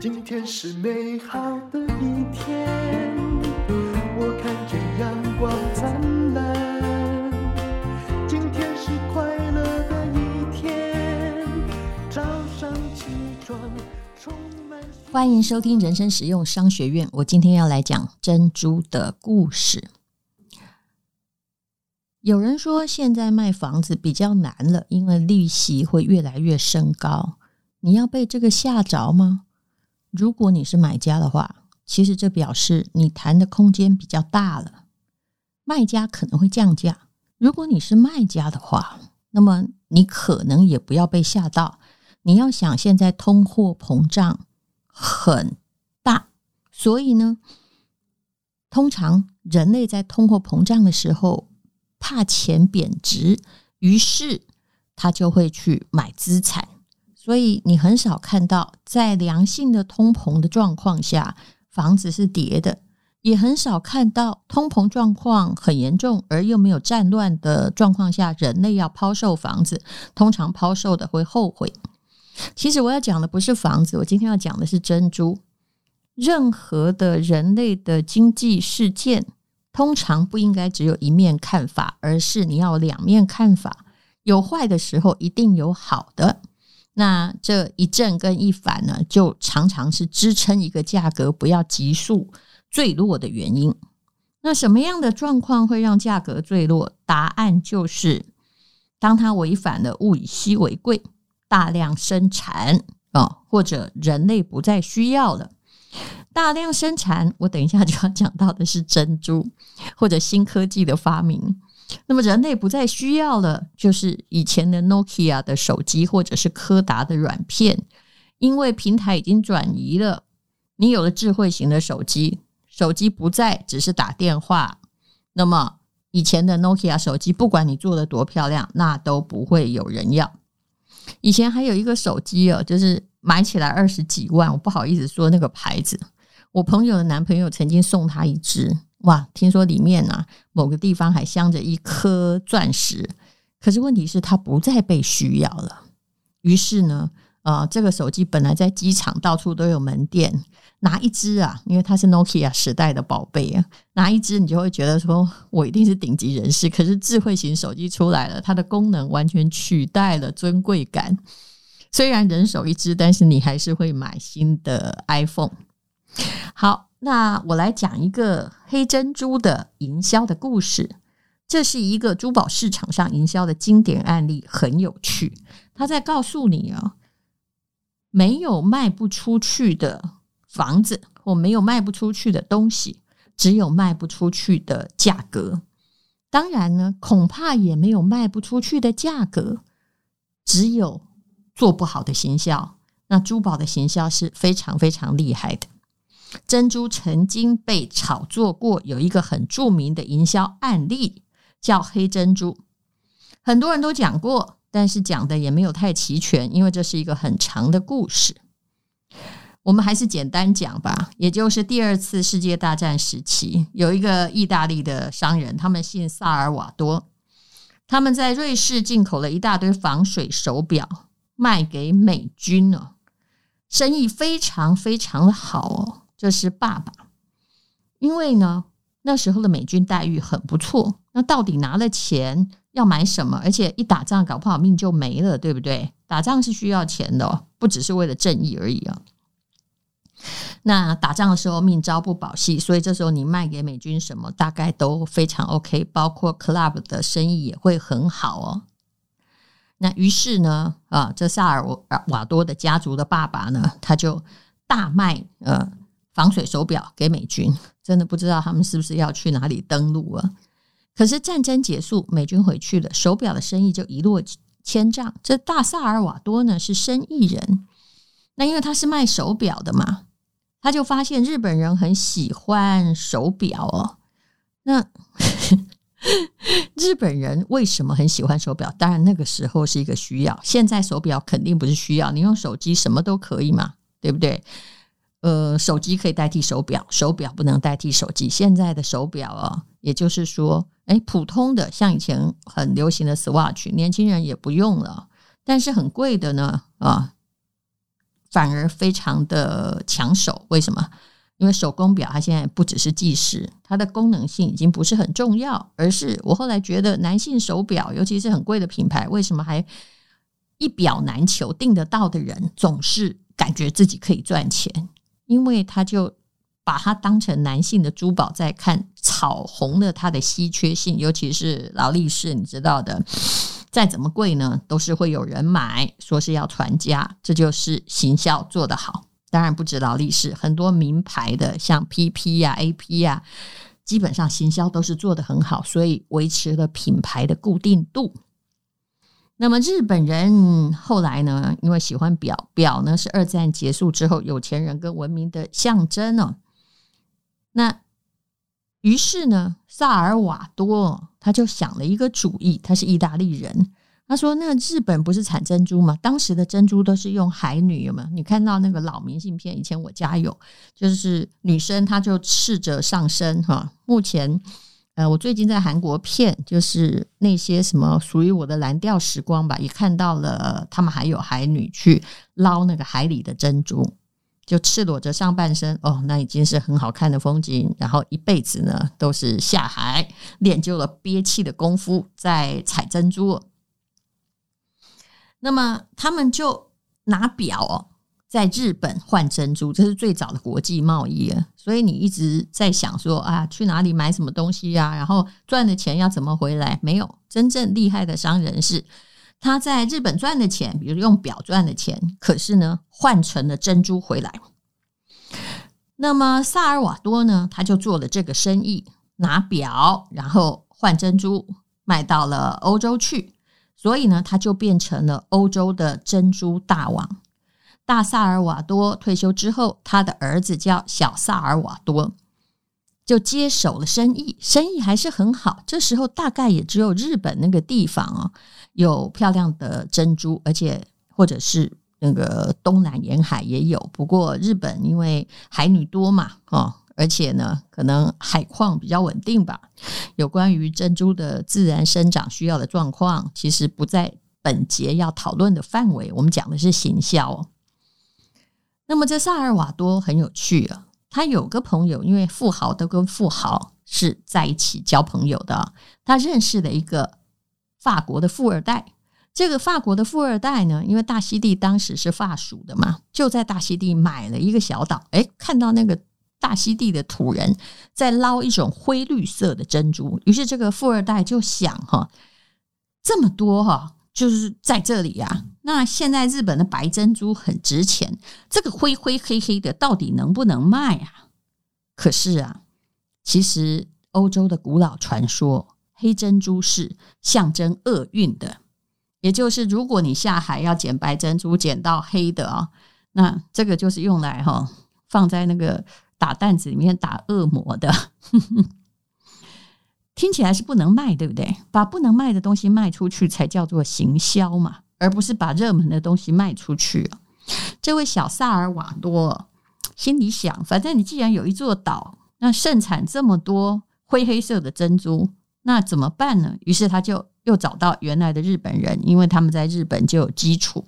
今天是美好的一天，我看见阳光灿烂。今天是快乐的一天，早上起床充满。欢迎收听人生实用商学院。我今天要来讲珍珠的故事。有人说现在卖房子比较难了，因为利息会越来越升高。你要被这个吓着吗？如果你是买家的话，其实这表示你谈的空间比较大了，卖家可能会降价。如果你是卖家的话，那么你可能也不要被吓到。你要想，现在通货膨胀很大，所以呢，通常人类在通货膨胀的时候，怕钱贬值，于是他就会去买资产。所以你很少看到在良性的通膨的状况下，房子是跌的，也很少看到通膨状况很严重而又没有战乱的状况下，人类要抛售房子，通常抛售的会后悔。其实我要讲的不是房子，我今天要讲的是珍珠。任何的人类的经济事件，通常不应该只有一面看法，而是你要两面看法。有坏的时候，一定有好的。那这一正跟一反呢，就常常是支撑一个价格不要急速坠落的原因。那什么样的状况会让价格坠落？答案就是，当它违反了物以稀为贵、大量生产啊，或者人类不再需要了。大量生产，我等一下就要讲到的是珍珠或者新科技的发明。那么人类不再需要了，就是以前的 Nokia 的手机或者是柯达的软片，因为平台已经转移了。你有了智慧型的手机，手机不再只是打电话，那么以前的 Nokia 手机，不管你做的多漂亮，那都不会有人要。以前还有一个手机哦，就是买起来二十几万，我不好意思说那个牌子。我朋友的男朋友曾经送他一只。哇，听说里面啊，某个地方还镶着一颗钻石，可是问题是它不再被需要了。于是呢，呃，这个手机本来在机场到处都有门店，拿一支啊，因为它是 Nokia 时代的宝贝啊，拿一支你就会觉得说我一定是顶级人士。可是智慧型手机出来了，它的功能完全取代了尊贵感。虽然人手一支，但是你还是会买新的 iPhone。好。那我来讲一个黑珍珠的营销的故事。这是一个珠宝市场上营销的经典案例，很有趣。他在告诉你啊，没有卖不出去的房子，或没有卖不出去的东西，只有卖不出去的价格。当然呢，恐怕也没有卖不出去的价格，只有做不好的行销。那珠宝的行销是非常非常厉害的。珍珠曾经被炒作过，有一个很著名的营销案例叫黑珍珠，很多人都讲过，但是讲的也没有太齐全，因为这是一个很长的故事。我们还是简单讲吧。也就是第二次世界大战时期，有一个意大利的商人，他们姓萨尔瓦多，他们在瑞士进口了一大堆防水手表，卖给美军了，生意非常非常的好哦。这是爸爸，因为呢，那时候的美军待遇很不错。那到底拿了钱要买什么？而且一打仗搞不好命就没了，对不对？打仗是需要钱的，不只是为了正义而已啊。那打仗的时候命朝不保夕，所以这时候你卖给美军什么，大概都非常 OK，包括 club 的生意也会很好哦。那于是呢，啊，这萨尔瓦多的家族的爸爸呢，他就大卖呃。防水手表给美军，真的不知道他们是不是要去哪里登陆啊？可是战争结束，美军回去了，手表的生意就一落千丈。这大萨尔瓦多呢是生意人，那因为他是卖手表的嘛，他就发现日本人很喜欢手表哦。那 日本人为什么很喜欢手表？当然那个时候是一个需要，现在手表肯定不是需要，你用手机什么都可以嘛，对不对？呃，手机可以代替手表，手表不能代替手机。现在的手表啊，也就是说，哎，普通的像以前很流行的 Swatch，年轻人也不用了。但是很贵的呢，啊，反而非常的抢手。为什么？因为手工表它现在不只是计时，它的功能性已经不是很重要，而是我后来觉得男性手表，尤其是很贵的品牌，为什么还一表难求？订得到的人总是感觉自己可以赚钱，因为他就把它当成男性的珠宝在看，炒红了它的稀缺性，尤其是劳力士，你知道的，再怎么贵呢，都是会有人买，说是要传家，这就是行销做得好。当然不止劳力士，很多名牌的像 PP 呀、AP 呀，基本上行销都是做得很好，所以维持了品牌的固定度。那么日本人后来呢，因为喜欢表，表呢是二战结束之后有钱人跟文明的象征哦。那于是呢，萨尔瓦多他就想了一个主意，他是意大利人。他说：“那日本不是产珍珠吗？当时的珍珠都是用海女，有没有？你看到那个老明信片？以前我家有，就是女生她就赤着上身哈。目前，呃，我最近在韩国片，就是那些什么属于我的蓝调时光吧，也看到了他们还有海女去捞那个海里的珍珠，就赤裸着上半身哦，那已经是很好看的风景。然后一辈子呢都是下海练就了憋气的功夫，在采珍珠。”那么他们就拿表哦，在日本换珍珠，这是最早的国际贸易啊。所以你一直在想说啊，去哪里买什么东西呀？然后赚的钱要怎么回来？没有，真正厉害的商人是他在日本赚的钱，比如用表赚的钱，可是呢换成了珍珠回来。那么萨尔瓦多呢，他就做了这个生意，拿表然后换珍珠，卖到了欧洲去。所以呢，他就变成了欧洲的珍珠大王。大萨尔瓦多退休之后，他的儿子叫小萨尔瓦多，就接手了生意，生意还是很好。这时候大概也只有日本那个地方哦，有漂亮的珍珠，而且或者是那个东南沿海也有。不过日本因为海女多嘛，哦。而且呢，可能海况比较稳定吧。有关于珍珠的自然生长需要的状况，其实不在本节要讨论的范围。我们讲的是行销。那么这萨尔瓦多很有趣啊，他有个朋友，因为富豪都跟富豪是在一起交朋友的。他认识了一个法国的富二代。这个法国的富二代呢，因为大溪地当时是法属的嘛，就在大溪地买了一个小岛。诶，看到那个。大溪地的土人在捞一种灰绿色的珍珠，于是这个富二代就想：哈，这么多哈，就是在这里呀。那现在日本的白珍珠很值钱，这个灰灰黑黑的到底能不能卖啊？可是啊，其实欧洲的古老传说，黑珍珠是象征厄运的，也就是如果你下海要捡白珍珠，捡到黑的啊，那这个就是用来哈放在那个。打担子里面打恶魔的，听起来是不能卖，对不对？把不能卖的东西卖出去才叫做行销嘛，而不是把热门的东西卖出去。这位小萨尔瓦多心里想：反正你既然有一座岛，那盛产这么多灰黑色的珍珠，那怎么办呢？于是他就又找到原来的日本人，因为他们在日本就有基础。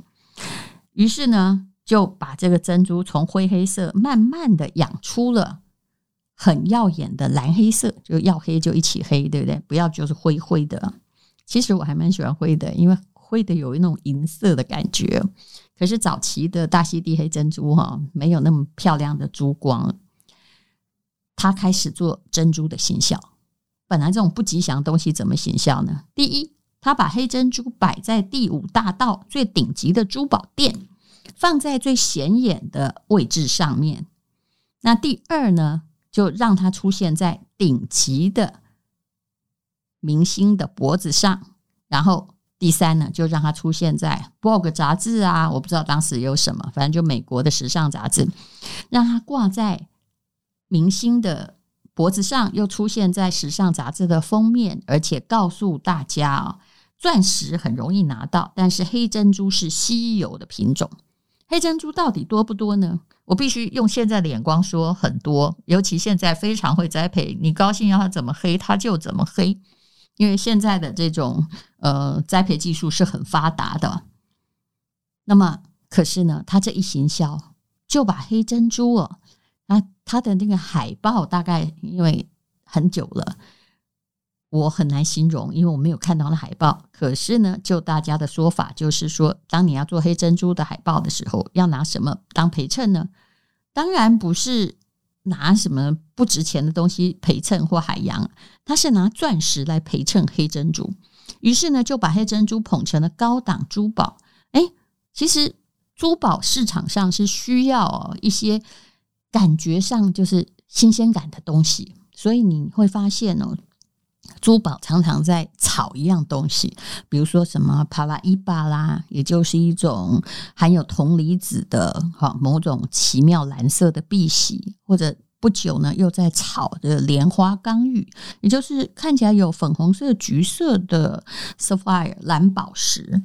于是呢。就把这个珍珠从灰黑色慢慢的养出了很耀眼的蓝黑色，就要黑就一起黑，对不对？不要就是灰灰的。其实我还蛮喜欢灰的，因为灰的有一种银色的感觉。可是早期的大溪地黑珍珠哈，没有那么漂亮的珠光。他开始做珍珠的形象。本来这种不吉祥的东西怎么形象呢？第一，他把黑珍珠摆在第五大道最顶级的珠宝店。放在最显眼的位置上面。那第二呢，就让它出现在顶级的明星的脖子上。然后第三呢，就让它出现在 Vogue 杂志啊，我不知道当时有什么，反正就美国的时尚杂志，让它挂在明星的脖子上，又出现在时尚杂志的封面，而且告诉大家啊，钻石很容易拿到，但是黑珍珠是稀有的品种。黑珍珠到底多不多呢？我必须用现在的眼光说很多，尤其现在非常会栽培，你高兴要它怎么黑，它就怎么黑，因为现在的这种呃栽培技术是很发达的。那么可是呢，他这一行销就把黑珍珠哦，啊，他的那个海报大概因为很久了。我很难形容，因为我没有看到那海报。可是呢，就大家的说法，就是说，当你要做黑珍珠的海报的时候，要拿什么当陪衬呢？当然不是拿什么不值钱的东西陪衬或海洋，它是拿钻石来陪衬黑珍珠。于是呢，就把黑珍珠捧成了高档珠宝。哎，其实珠宝市场上是需要一些感觉上就是新鲜感的东西，所以你会发现哦。珠宝常常在炒一样东西，比如说什么帕拉伊巴啦，也就是一种含有铜离子的哈某种奇妙蓝色的碧玺，或者不久呢又在炒的莲花刚玉，也就是看起来有粉红色、橘色的 sapphire 蓝宝石。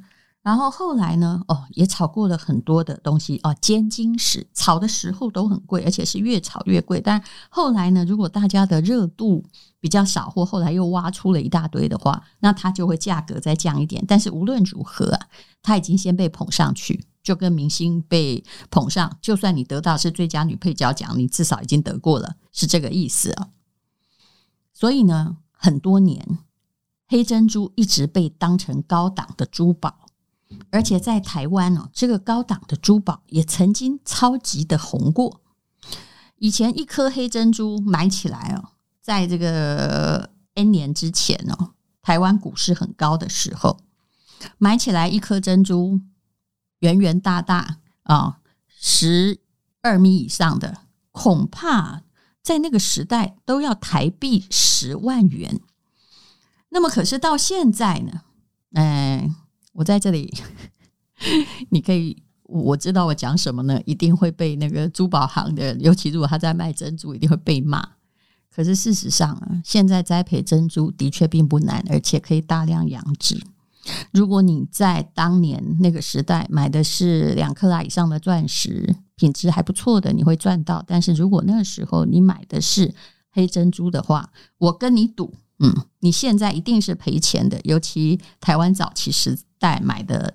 然后后来呢，哦，也炒过了很多的东西哦，尖晶石炒的时候都很贵，而且是越炒越贵。但后来呢，如果大家的热度比较少，或后来又挖出了一大堆的话，那它就会价格再降一点。但是无论如何啊，它已经先被捧上去，就跟明星被捧上，就算你得到是最佳女配角奖，你至少已经得过了，是这个意思啊。所以呢，很多年黑珍珠一直被当成高档的珠宝。而且在台湾哦，这个高档的珠宝也曾经超级的红过。以前一颗黑珍珠买起来哦，在这个 N 年之前哦，台湾股市很高的时候，买起来一颗珍珠圆圆大大啊，十二米以上的，恐怕在那个时代都要台币十万元。那么可是到现在呢？嗯。我在这里，你可以，我知道我讲什么呢？一定会被那个珠宝行的，尤其如果他在卖珍珠，一定会被骂。可是事实上啊，现在栽培珍珠的确并不难，而且可以大量养殖。如果你在当年那个时代买的是两克拉以上的钻石，品质还不错的，你会赚到。但是如果那时候你买的是黑珍珠的话，我跟你赌，嗯，你现在一定是赔钱的。尤其台湾早期时代买的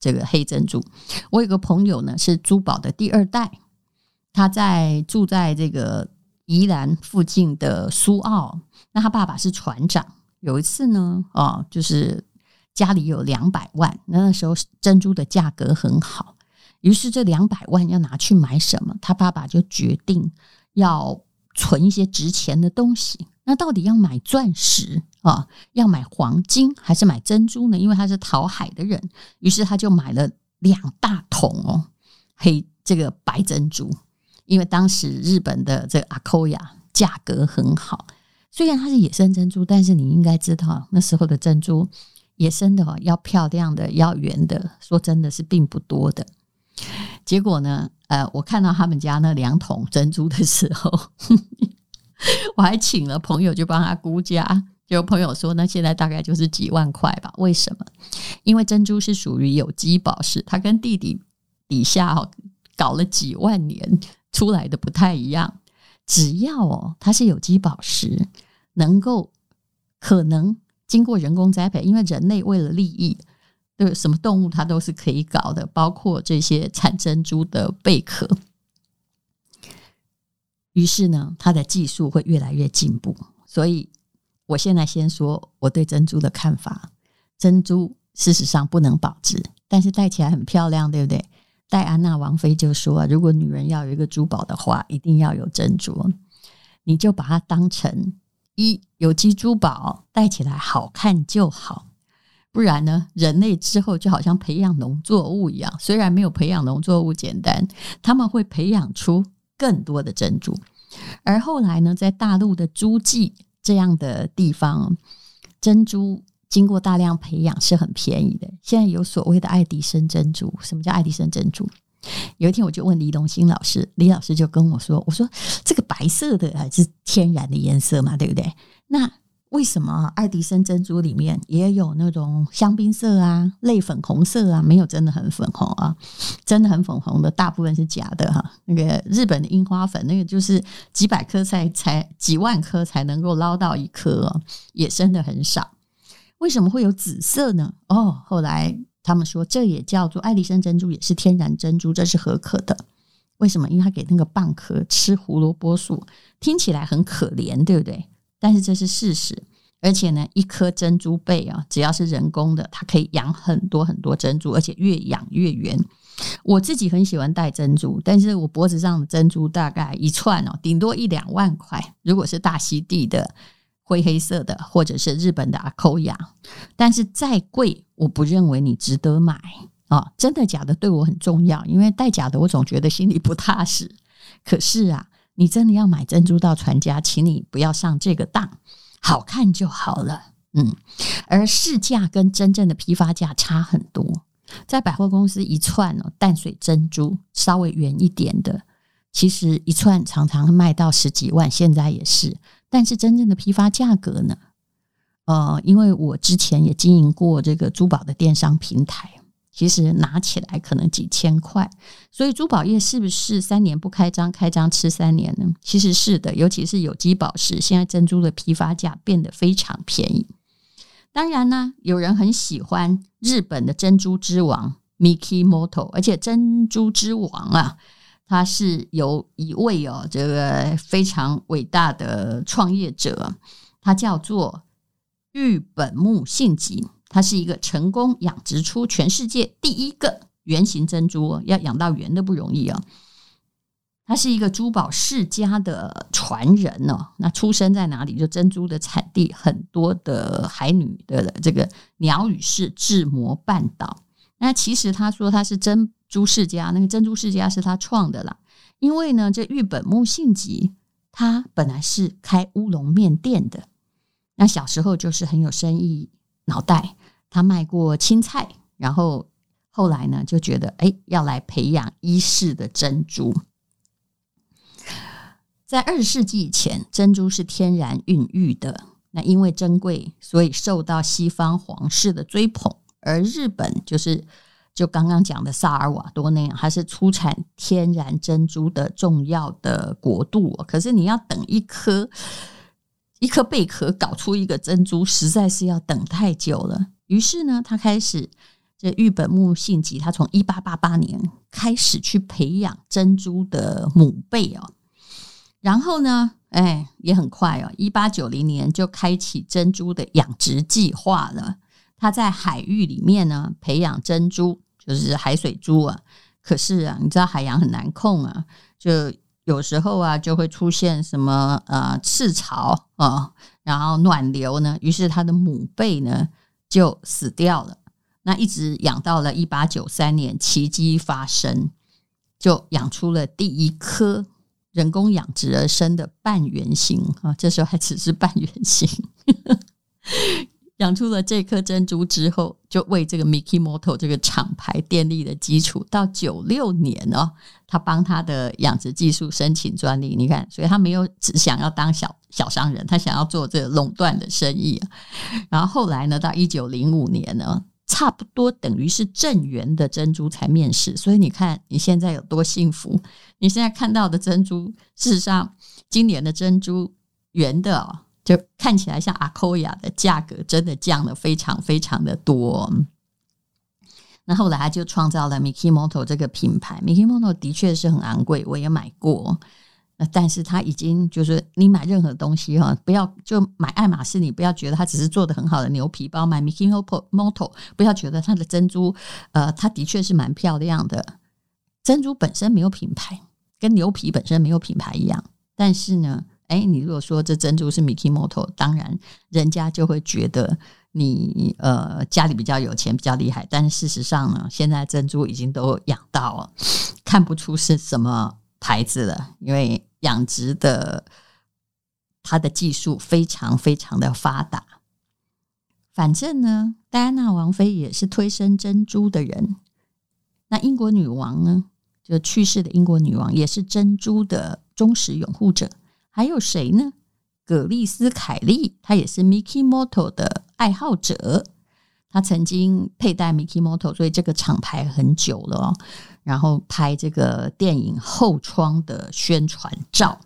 这个黑珍珠，我有个朋友呢，是珠宝的第二代，他在住在这个宜兰附近的苏澳，那他爸爸是船长。有一次呢，哦，就是家里有两百万，那时候珍珠的价格很好，于是这两百万要拿去买什么？他爸爸就决定要存一些值钱的东西。那到底要买钻石啊，要买黄金还是买珍珠呢？因为他是淘海的人，于是他就买了两大桶哦，黑这个白珍珠。因为当时日本的这个阿科亚价格很好，虽然它是野生珍珠，但是你应该知道那时候的珍珠野生的哦，要漂亮的，要圆的，说真的是并不多的。结果呢，呃，我看到他们家那两桶珍珠的时候。我还请了朋友，就帮他估价。有朋友说，那现在大概就是几万块吧？为什么？因为珍珠是属于有机宝石，它跟地底底下哦搞了几万年出来的不太一样。只要哦它是有机宝石，能够可能经过人工栽培，因为人类为了利益，对什么动物它都是可以搞的，包括这些产珍珠的贝壳。于是呢，它的技术会越来越进步。所以，我现在先说我对珍珠的看法：珍珠事实上不能保值，但是戴起来很漂亮，对不对？戴安娜王妃就说：“如果女人要有一个珠宝的话，一定要有珍珠。你就把它当成一有机珠宝，戴起来好看就好。不然呢，人类之后就好像培养农作物一样，虽然没有培养农作物简单，他们会培养出。”更多的珍珠，而后来呢，在大陆的诸暨这样的地方，珍珠经过大量培养是很便宜的。现在有所谓的爱迪生珍珠，什么叫爱迪生珍珠？有一天我就问李东兴老师，李老师就跟我说：“我说这个白色的还是天然的颜色嘛，对不对？”那为什么爱迪生珍珠里面也有那种香槟色啊、类粉红色啊？没有真的很粉红啊，真的很粉红的大部分是假的哈。那个日本的樱花粉，那个就是几百颗才才几万颗才能够捞到一颗哦，野生的很少。为什么会有紫色呢？哦，后来他们说这也叫做爱迪生珍珠，也是天然珍珠，这是合可的。为什么？因为他给那个蚌壳吃胡萝卜素，听起来很可怜，对不对？但是这是事实。而且呢，一颗珍珠贝啊，只要是人工的，它可以养很多很多珍珠，而且越养越圆。我自己很喜欢戴珍珠，但是我脖子上的珍珠大概一串哦，顶多一两万块。如果是大溪地的灰黑色的，或者是日本的阿犨亚，但是再贵，我不认为你值得买啊、真的假的对我很重要，因为戴假的我总觉得心里不踏实。可是啊，你真的要买珍珠到传家，请你不要上这个当。好看就好了，嗯，而市价跟真正的批发价差很多。在百货公司一串哦，淡水珍珠稍微圆一点的，其实一串常常卖到十几万，现在也是。但是真正的批发价格呢？呃，因为我之前也经营过这个珠宝的电商平台。其实拿起来可能几千块，所以珠宝业是不是三年不开张，开张吃三年呢？其实是的，尤其是有机宝石，现在珍珠的批发价变得非常便宜。当然呢，有人很喜欢日本的珍珠之王 Mikimoto，而且珍珠之王啊，他是由一位哦，这个非常伟大的创业者，他叫做玉本木信吉。它是一个成功养殖出全世界第一个圆形珍珠，要养到圆的不容易啊！他是一个珠宝世家的传人哦。那出生在哪里？就珍珠的产地很多的海女的这个鸟羽市志摩半岛。那其实他说他是珍珠世家，那个珍珠世家是他创的啦。因为呢，这玉本木信吉他本来是开乌龙面店的，那小时候就是很有生意。脑袋，他卖过青菜，然后后来呢，就觉得哎，要来培养伊式的珍珠。在二十世纪以前，珍珠是天然孕育的，那因为珍贵，所以受到西方皇室的追捧。而日本就是就刚刚讲的萨尔瓦多那样，还是出产天然珍珠的重要的国度。可是你要等一颗。一颗贝壳搞出一个珍珠，实在是要等太久了。于是呢，他开始这玉本木信吉，他从一八八八年开始去培养珍珠的母贝哦。然后呢，哎，也很快哦，一八九零年就开启珍珠的养殖计划了。他在海域里面呢培养珍珠，就是海水珠啊。可是啊，你知道海洋很难控啊，就。有时候啊，就会出现什么呃赤潮啊，然后暖流呢，于是它的母贝呢就死掉了。那一直养到了一八九三年，奇迹发生，就养出了第一颗人工养殖而生的半圆形啊，这时候还只是半圆形。养出了这颗珍珠之后，就为这个 Mikimoto 这个厂牌奠立的基础。到九六年哦，他帮他的养殖技术申请专利。你看，所以他没有只想要当小小商人，他想要做这个垄断的生意。然后后来呢，到一九零五年呢，差不多等于是正圆的珍珠才面世。所以你看你现在有多幸福？你现在看到的珍珠，事实上今年的珍珠圆的哦。就看起来像阿科亚的价格真的降了非常非常的多。那后来他就创造了 Mikimoto 这个品牌。Mikimoto 的确是很昂贵，我也买过。那但是他已经就是你买任何东西哈，不要就买爱马仕，你不要觉得它只是做的很好的牛皮包。买 Mikimoto 不要觉得它的珍珠，呃，它的确是蛮漂亮的。珍珠本身没有品牌，跟牛皮本身没有品牌一样。但是呢。哎，你如果说这珍珠是 Mikimoto，当然人家就会觉得你呃家里比较有钱，比较厉害。但是事实上呢，现在珍珠已经都养到了，看不出是什么牌子了，因为养殖的它的技术非常非常的发达。反正呢，戴安娜王妃也是推升珍珠的人。那英国女王呢，就去世的英国女王也是珍珠的忠实拥护者。还有谁呢？葛丽斯·凯利，她也是 Mikimoto 的爱好者。她曾经佩戴 Mikimoto，所以这个厂牌很久了哦。然后拍这个电影后窗的宣传照。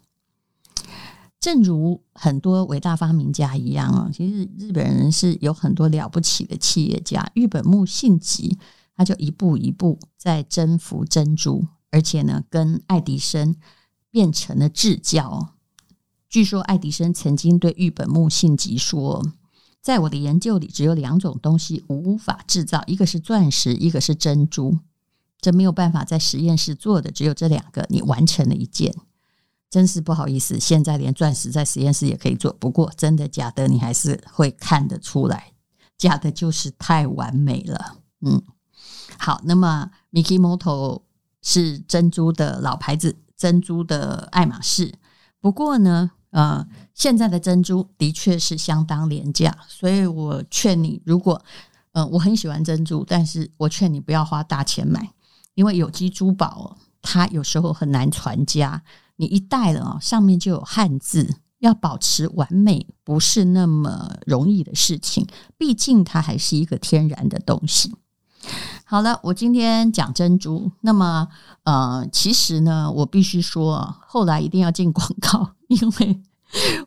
正如很多伟大发明家一样啊，其实日本人是有很多了不起的企业家。日本木信吉他就一步一步在征服珍珠，而且呢，跟爱迪生变成了至交。据说爱迪生曾经对玉本木信吉说：“在我的研究里，只有两种东西无法制造，一个是钻石，一个是珍珠。这没有办法在实验室做的，只有这两个，你完成了一件。”真是不好意思，现在连钻石在实验室也可以做。不过真的假的，你还是会看得出来，假的就是太完美了。嗯，好，那么 Mikimoto 是珍珠的老牌子，珍珠的爱马仕。不过呢，呃，现在的珍珠的确是相当廉价，所以我劝你，如果呃我很喜欢珍珠，但是我劝你不要花大钱买，因为有机珠宝它有时候很难传家。你一戴了啊，上面就有汉字，要保持完美不是那么容易的事情。毕竟它还是一个天然的东西。好了，我今天讲珍珠，那么呃，其实呢，我必须说，后来一定要进广告，因为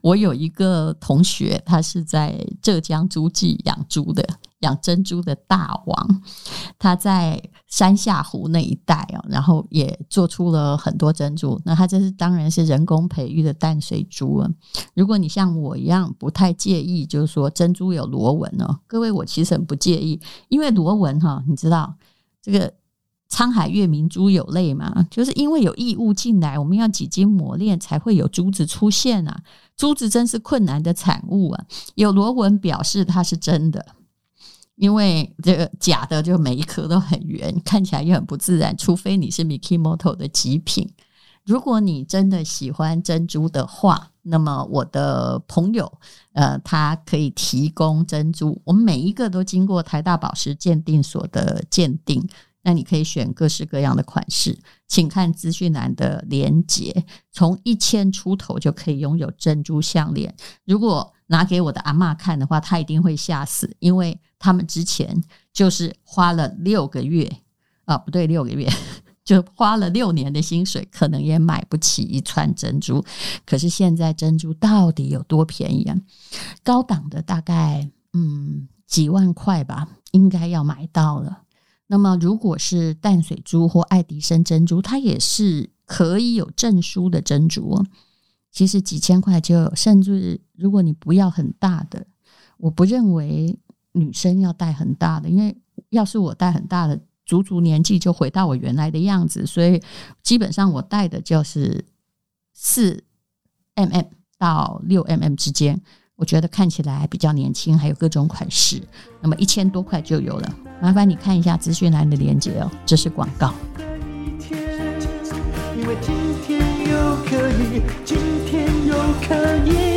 我有一个同学，他是在浙江诸暨养猪的。养珍珠的大王，他在山下湖那一带哦，然后也做出了很多珍珠。那他这是当然是人工培育的淡水珠啊。如果你像我一样不太介意，就是说珍珠有螺纹哦，各位我其实很不介意，因为螺纹哈，你知道这个沧海月明珠有泪嘛，就是因为有异物进来，我们要几经磨练才会有珠子出现啊。珠子真是困难的产物啊，有螺纹表示它是真的。因为这个假的，就每一颗都很圆，看起来又很不自然。除非你是 Mikimoto 的极品。如果你真的喜欢珍珠的话，那么我的朋友，呃，他可以提供珍珠。我们每一个都经过台大宝石鉴定所的鉴定，那你可以选各式各样的款式，请看资讯栏的连接。从一千出头就可以拥有珍珠项链。如果拿给我的阿嬷看的话，她一定会吓死，因为。他们之前就是花了六个月啊，不对，六个月 就花了六年的薪水，可能也买不起一串珍珠。可是现在珍珠到底有多便宜啊？高档的大概嗯几万块吧，应该要买到了。那么如果是淡水珠或爱迪生珍珠，它也是可以有证书的珍珠哦。其实几千块就有，甚至如果你不要很大的，我不认为。女生要戴很大的，因为要是我戴很大的，足足年纪就回到我原来的样子，所以基本上我戴的就是四 mm 到六 mm 之间，我觉得看起来比较年轻，还有各种款式，那么一千多块就有了。麻烦你看一下资讯栏的链接哦，这是广告。天又可以，可以。